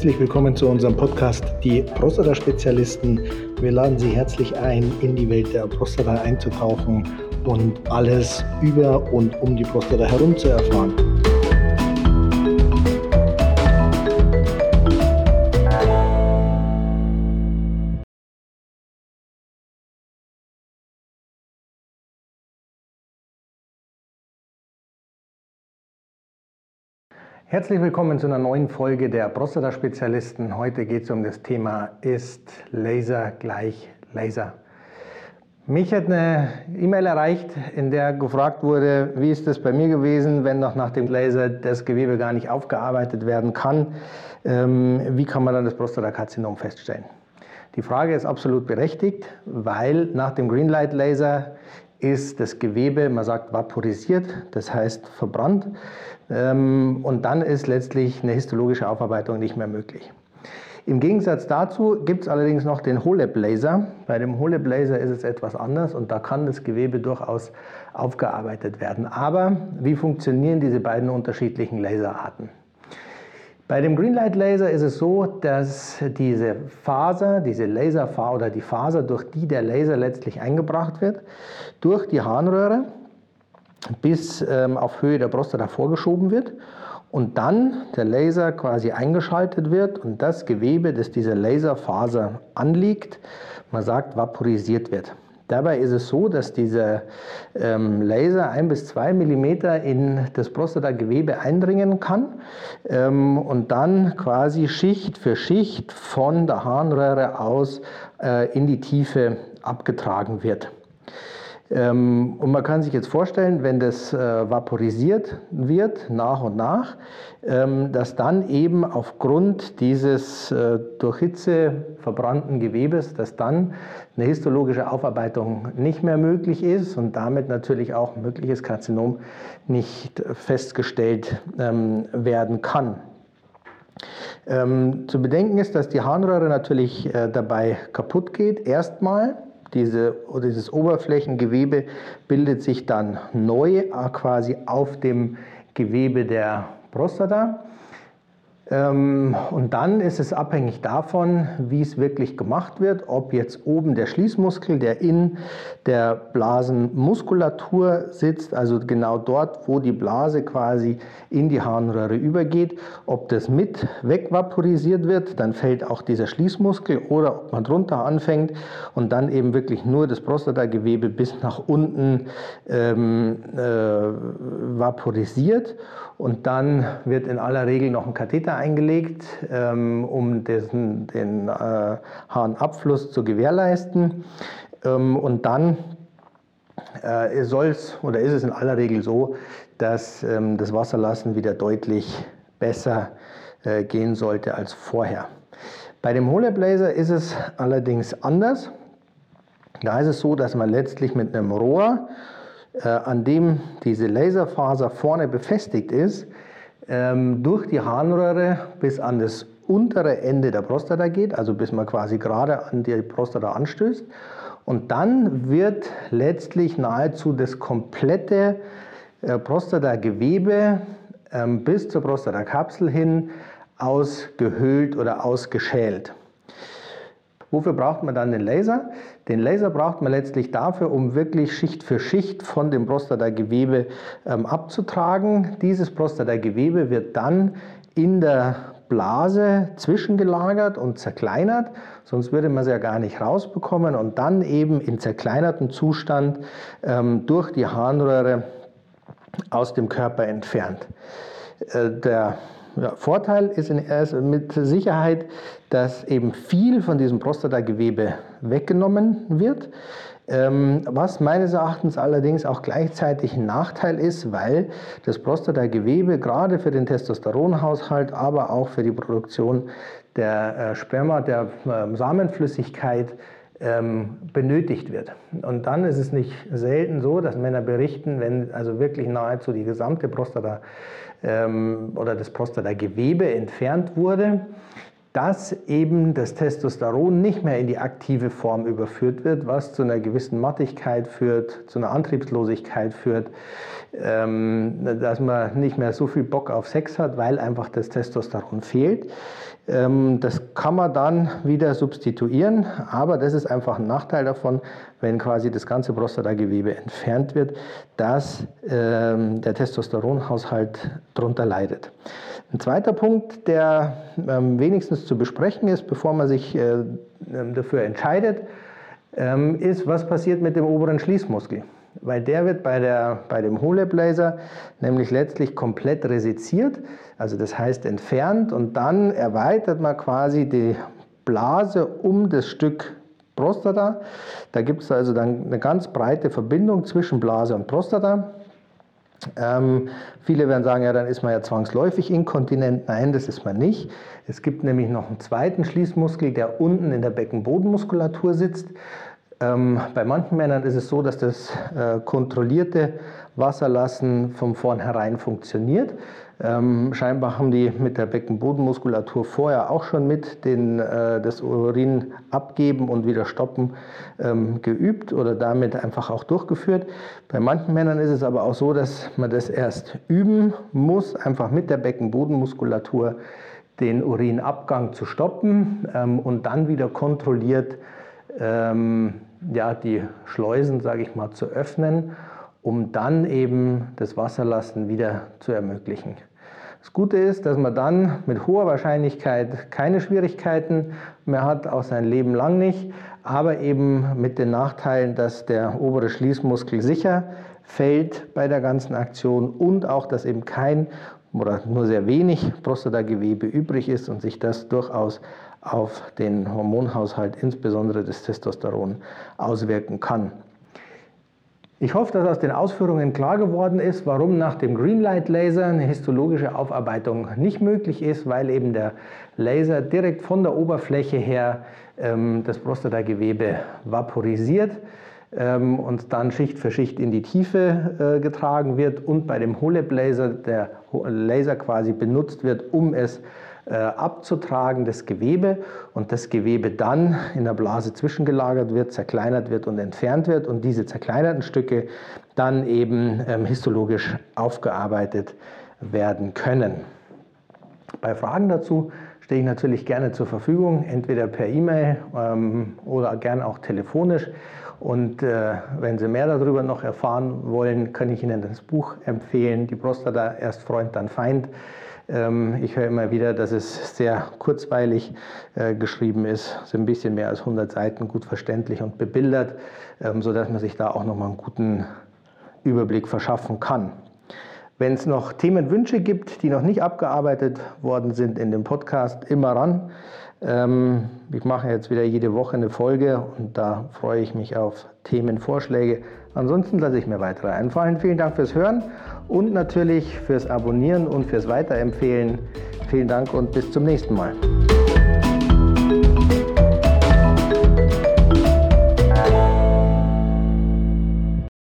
Herzlich willkommen zu unserem Podcast Die Prostata-Spezialisten. Wir laden Sie herzlich ein, in die Welt der Prostata einzutauchen und alles über und um die Prostata herum zu erfahren. Herzlich willkommen zu einer neuen Folge der Prostata-Spezialisten. Heute geht es um das Thema Ist Laser gleich Laser? Mich hat eine E-Mail erreicht, in der gefragt wurde, wie ist das bei mir gewesen, wenn noch nach dem Laser das Gewebe gar nicht aufgearbeitet werden kann? Ähm, wie kann man dann das Prostatakarzinom feststellen? Die Frage ist absolut berechtigt, weil nach dem Greenlight Laser ist das Gewebe, man sagt vaporisiert, das heißt verbrannt. Ähm, und dann ist letztlich eine histologische Aufarbeitung nicht mehr möglich. Im Gegensatz dazu gibt es allerdings noch den HoLEP Laser. Bei dem Laser ist es etwas anders und da kann das Gewebe durchaus aufgearbeitet werden. Aber wie funktionieren diese beiden unterschiedlichen Laserarten? Bei dem Greenlight Laser ist es so, dass diese Faser, diese Laserfaser oder die Faser, durch die der Laser letztlich eingebracht wird, durch die Harnröhre bis ähm, auf Höhe der Prostata vorgeschoben wird und dann der Laser quasi eingeschaltet wird und das Gewebe, das dieser Laserfaser anliegt, man sagt, vaporisiert wird. Dabei ist es so, dass dieser ähm, Laser ein bis zwei Millimeter in das Prostatagewebe eindringen kann ähm, und dann quasi Schicht für Schicht von der Harnröhre aus äh, in die Tiefe abgetragen wird. Ähm, und man kann sich jetzt vorstellen, wenn das äh, vaporisiert wird nach und nach, ähm, dass dann eben aufgrund dieses äh, durch Hitze verbrannten Gewebes, dass dann eine histologische Aufarbeitung nicht mehr möglich ist und damit natürlich auch mögliches Karzinom nicht festgestellt ähm, werden kann. zu bedenken ist, dass die Harnröhre natürlich äh, dabei kaputt geht, erstmal diese, dieses Oberflächengewebe bildet sich dann neu äh, quasi auf dem Gewebe der Prostata. Ähm, und dann ist es abhängig davon, wie es wirklich gemacht wird, ob jetzt oben der Schließmuskel, der in der Blasenmuskulatur sitzt, also genau dort, wo die Blase quasi in die Harnröhre übergeht, ob das mit wegvaporisiert wird, dann fällt auch dieser Schließmuskel oder ob man drunter anfängt und dann eben wirklich nur das Prostatagewebe bis nach unten ähm, äh, vaporisiert. Und dann wird in aller Regel noch ein Katheter eingelegt, ähm, um dessen, den äh, Harnabfluss zu gewährleisten. Ähm, und dann äh, soll es oder ist es in aller Regel so, dass ähm, das Wasserlassen wieder deutlich besser äh, gehen sollte als vorher. Bei dem HoLEP Laser ist es allerdings anders. Da ist es so, dass man letztlich mit einem Rohr, äh, an dem diese Laserfaser vorne befestigt ist, durch die Harnröhre bis an das untere Ende der Prostata geht, also bis man quasi gerade an die Prostata anstößt. Und dann wird letztlich nahezu das komplette äh, Prostatagewebe ähm, bis zur Prostatakapsel hin ausgehöhlt oder ausgeschält. Wofür braucht man dann den Laser? Den Laser braucht man letztlich dafür, um wirklich Schicht für Schicht von dem Prostatagewebe ähm, abzutragen. Dieses Prostatagewebe wird dann in der Blase zwischengelagert und zerkleinert, sonst würde man es ja gar nicht rausbekommen und dann eben in zerkleinertem Zustand ähm, durch die Harnröhre aus dem Körper entfernt. Äh, der ja, Vorteil ist mit Sicherheit, dass eben viel von diesem Prostatagewebe weggenommen wird, ähm, was meines Erachtens allerdings auch gleichzeitig ein Nachteil ist, weil das Prostatagewebe gerade für den Testosteronhaushalt, aber auch für die Produktion der äh, Sperma, der ähm, Samenflüssigkeit ähm, benötigt wird. Und dann ist es nicht selten so, dass Männer berichten, wenn also wirklich nahezu die gesamte Prostata oder das Prostatagewebe entfernt wurde, dass eben das Testosteron nicht mehr in die aktive Form überführt wird, was zu einer gewissen Mattigkeit führt, zu einer Antriebslosigkeit führt, ähm, dass man nicht mehr so viel Bock auf Sex hat, weil einfach das Testosteron fehlt. Ähm, das kann man dann wieder substituieren, aber das ist einfach ein Nachteil davon, wenn quasi das ganze Prostatagewebe entfernt wird, dass ähm, der Testosteronhaushalt darunter leidet. Ein zweiter Punkt, der ähm, wenigstens zu besprechen ist, bevor man sich äh, dafür entscheidet, ist, was passiert mit dem oberen Schließmuskel weil der wird bei, der, bei dem HoLEP-Laser nämlich letztlich komplett resiziert, also das heißt entfernt und dann erweitert man quasi die Blase um das Stück Prostata. Da gibt es also dann eine ganz breite Verbindung zwischen Blase und Prostata. Ähm, viele werden sagen, ja, dann ist man ja zwangsläufig inkontinent. Nein, das ist man nicht. Es gibt nämlich noch einen zweiten Schließmuskel, der unten in der Beckenbodenmuskulatur sitzt. Ähm, bei manchen Männern ist es so, dass das äh, kontrollierte Wasserlassen von vornherein funktioniert. Ähm, scheinbar haben die mit der Beckenbodenmuskulatur vorher auch schon mit den, äh, das Urin abgeben und wieder stoppen ähm, geübt oder damit einfach auch durchgeführt. Bei manchen Männern ist es aber auch so, dass man das erst üben muss, einfach mit der Beckenbodenmuskulatur den Urinabgang zu stoppen ähm, und dann wieder kontrolliert ähm, ja, die Schleusen, sage ich mal, zu öffnen, um dann eben das Wasserlassen wieder zu ermöglichen. Das Gute ist, dass man dann mit hoher Wahrscheinlichkeit keine Schwierigkeiten mehr hat, auch sein Leben lang nicht, aber eben mit den Nachteilen, dass der obere Schließmuskel sicher fällt bei der ganzen Aktion und auch, dass eben kein oder nur sehr wenig Prostatagewebe übrig ist und sich das durchaus auf den Hormonhaushalt, insbesondere das Testosteron, auswirken kann. Ich hoffe, dass aus den Ausführungen klar geworden ist, warum nach dem Greenlight Laser eine histologische Aufarbeitung nicht möglich ist, weil eben der Laser direkt von der Oberfläche her ähm, das Prostatagewebe vaporisiert ähm, und dann Schicht für Schicht in die Tiefe äh, getragen wird und bei dem HoLEP Laser der Laser quasi benutzt wird, um es abzutragen, das Gewebe und das Gewebe dann in der Blase zwischengelagert wird, zerkleinert wird und entfernt wird und diese zerkleinerten Stücke dann eben ähm, histologisch aufgearbeitet werden können. Bei Fragen dazu stehe ich natürlich gerne zur Verfügung, entweder per E-Mail ähm, oder gern auch telefonisch. Und äh, wenn Sie mehr darüber noch erfahren wollen, kann ich Ihnen das Buch empfehlen, Die Prostata, erst Freund, dann Feind. Ähm, ich höre immer wieder, dass es sehr kurzweilig äh, geschrieben ist, so ein bisschen mehr als 100 Seiten, gut verständlich und bebildert, ähm, sodass man sich da auch nochmal einen guten Überblick verschaffen kann. Wenn es noch Themenwünsche gibt, die noch nicht abgearbeitet worden sind in dem Podcast, immer ran. Ähm, ich mache jetzt wieder jede Woche eine Folge und da freue ich mich auf Themenvorschläge. Ansonsten lasse ich mir weitere einfallen. Vielen Dank fürs Hören und natürlich fürs Abonnieren und fürs Weiterempfehlen. Vielen Dank und bis zum nächsten Mal.